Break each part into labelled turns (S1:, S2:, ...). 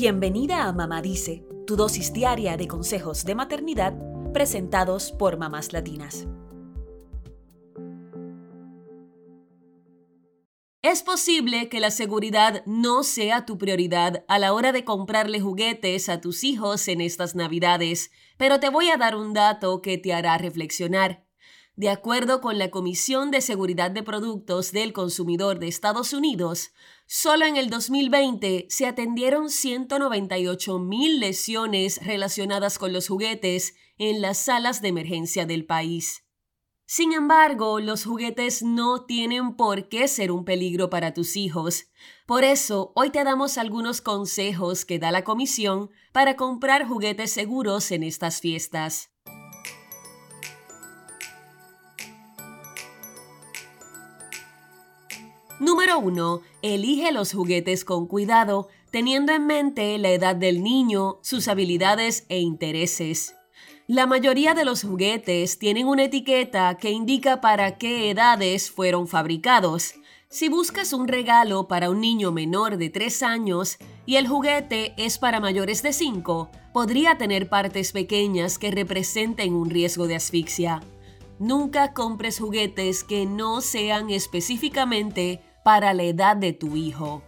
S1: Bienvenida a Mamá Dice, tu dosis diaria de consejos de maternidad presentados por mamás latinas.
S2: Es posible que la seguridad no sea tu prioridad a la hora de comprarle juguetes a tus hijos en estas Navidades, pero te voy a dar un dato que te hará reflexionar. De acuerdo con la Comisión de Seguridad de Productos del Consumidor de Estados Unidos, solo en el 2020 se atendieron 198 mil lesiones relacionadas con los juguetes en las salas de emergencia del país. Sin embargo, los juguetes no tienen por qué ser un peligro para tus hijos. Por eso, hoy te damos algunos consejos que da la Comisión para comprar juguetes seguros en estas fiestas. Número 1. Elige los juguetes con cuidado, teniendo en mente la edad del niño, sus habilidades e intereses. La mayoría de los juguetes tienen una etiqueta que indica para qué edades fueron fabricados. Si buscas un regalo para un niño menor de 3 años y el juguete es para mayores de 5, podría tener partes pequeñas que representen un riesgo de asfixia. Nunca compres juguetes que no sean específicamente para la edad de tu hijo.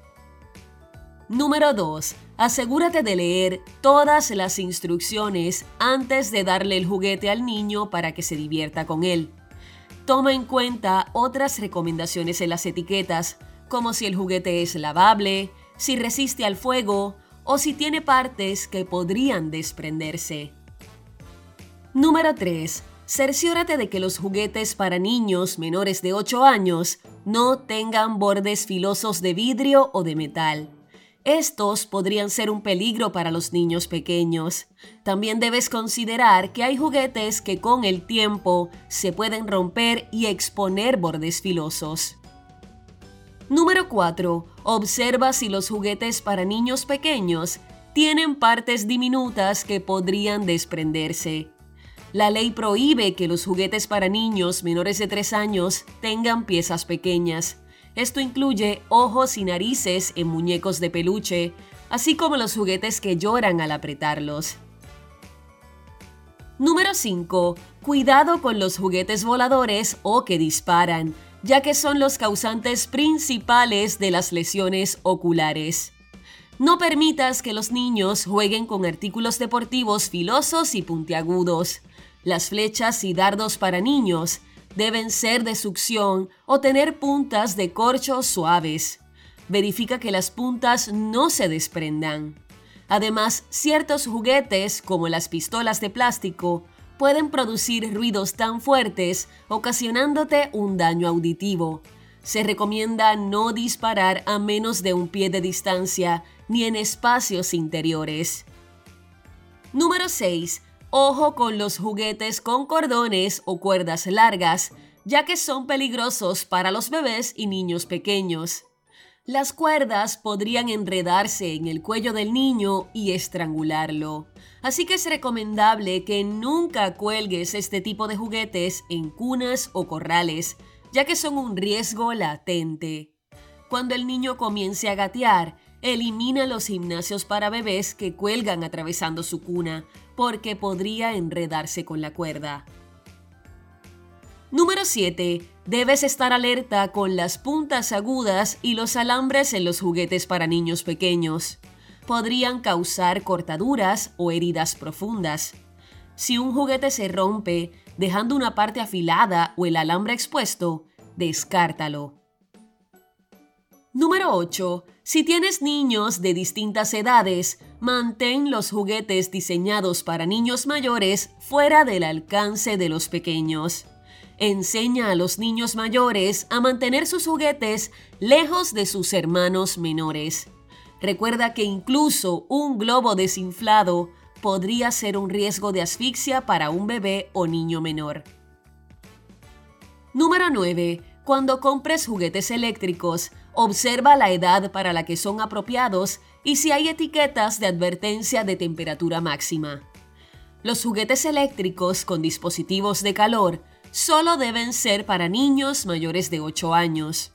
S2: Número 2. Asegúrate de leer todas las instrucciones antes de darle el juguete al niño para que se divierta con él. Toma en cuenta otras recomendaciones en las etiquetas, como si el juguete es lavable, si resiste al fuego o si tiene partes que podrían desprenderse. Número 3 cerciórate de que los juguetes para niños menores de 8 años no tengan bordes filosos de vidrio o de metal. Estos podrían ser un peligro para los niños pequeños. También debes considerar que hay juguetes que con el tiempo se pueden romper y exponer bordes filosos. Número 4. Observa si los juguetes para niños pequeños tienen partes diminutas que podrían desprenderse. La ley prohíbe que los juguetes para niños menores de 3 años tengan piezas pequeñas. Esto incluye ojos y narices en muñecos de peluche, así como los juguetes que lloran al apretarlos. Número 5. Cuidado con los juguetes voladores o que disparan, ya que son los causantes principales de las lesiones oculares. No permitas que los niños jueguen con artículos deportivos filosos y puntiagudos. Las flechas y dardos para niños deben ser de succión o tener puntas de corcho suaves. Verifica que las puntas no se desprendan. Además, ciertos juguetes, como las pistolas de plástico, pueden producir ruidos tan fuertes, ocasionándote un daño auditivo. Se recomienda no disparar a menos de un pie de distancia ni en espacios interiores. Número 6. Ojo con los juguetes con cordones o cuerdas largas, ya que son peligrosos para los bebés y niños pequeños. Las cuerdas podrían enredarse en el cuello del niño y estrangularlo. Así que es recomendable que nunca cuelgues este tipo de juguetes en cunas o corrales, ya que son un riesgo latente. Cuando el niño comience a gatear, elimina los gimnasios para bebés que cuelgan atravesando su cuna, porque podría enredarse con la cuerda. Número 7. Debes estar alerta con las puntas agudas y los alambres en los juguetes para niños pequeños. Podrían causar cortaduras o heridas profundas. Si un juguete se rompe, dejando una parte afilada o el alambre expuesto, descártalo. Número 8. Si tienes niños de distintas edades, mantén los juguetes diseñados para niños mayores fuera del alcance de los pequeños. Enseña a los niños mayores a mantener sus juguetes lejos de sus hermanos menores. Recuerda que incluso un globo desinflado podría ser un riesgo de asfixia para un bebé o niño menor. Número 9. Cuando compres juguetes eléctricos, observa la edad para la que son apropiados y si hay etiquetas de advertencia de temperatura máxima. Los juguetes eléctricos con dispositivos de calor solo deben ser para niños mayores de 8 años.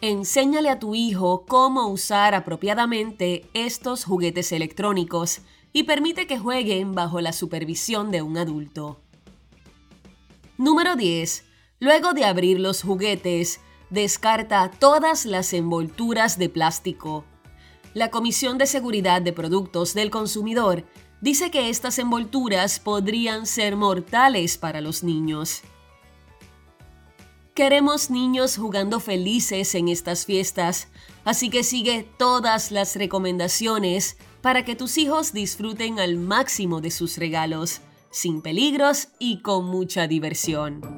S2: Enséñale a tu hijo cómo usar apropiadamente estos juguetes electrónicos y permite que jueguen bajo la supervisión de un adulto. Número 10. Luego de abrir los juguetes, descarta todas las envolturas de plástico. La Comisión de Seguridad de Productos del Consumidor dice que estas envolturas podrían ser mortales para los niños. Queremos niños jugando felices en estas fiestas, así que sigue todas las recomendaciones para que tus hijos disfruten al máximo de sus regalos, sin peligros y con mucha diversión.